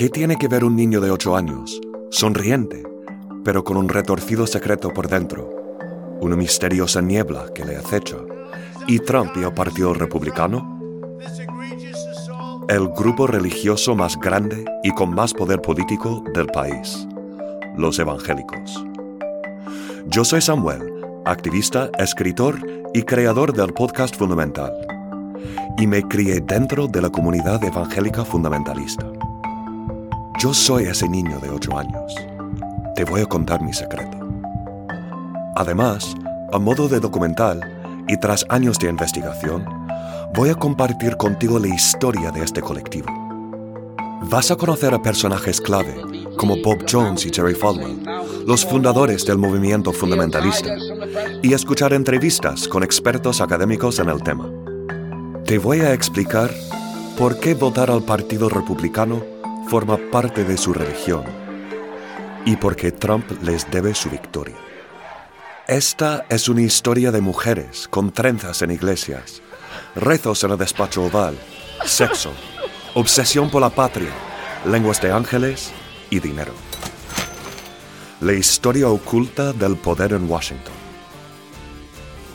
¿Qué tiene que ver un niño de 8 años, sonriente, pero con un retorcido secreto por dentro, una misteriosa niebla que le acecha, y Trump y el Partido Republicano? El grupo religioso más grande y con más poder político del país, los evangélicos. Yo soy Samuel, activista, escritor y creador del podcast Fundamental, y me crié dentro de la comunidad evangélica fundamentalista. Yo soy ese niño de 8 años. Te voy a contar mi secreto. Además, a modo de documental y tras años de investigación, voy a compartir contigo la historia de este colectivo. Vas a conocer a personajes clave como Bob Jones y Jerry Falwell, los fundadores del movimiento fundamentalista, y escuchar entrevistas con expertos académicos en el tema. Te voy a explicar por qué votar al Partido Republicano forma parte de su religión y por qué Trump les debe su victoria. Esta es una historia de mujeres con trenzas en iglesias, rezos en el despacho oval, sexo, obsesión por la patria, lenguas de ángeles y dinero. La historia oculta del poder en Washington.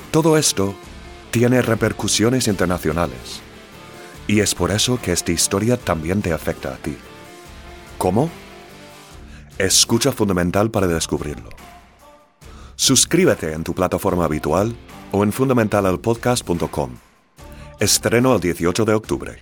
Todo esto tiene repercusiones internacionales y es por eso que esta historia también te afecta a ti. ¿Cómo? Escucha Fundamental para descubrirlo. Suscríbete en tu plataforma habitual o en fundamentalalpodcast.com. Estreno el 18 de octubre.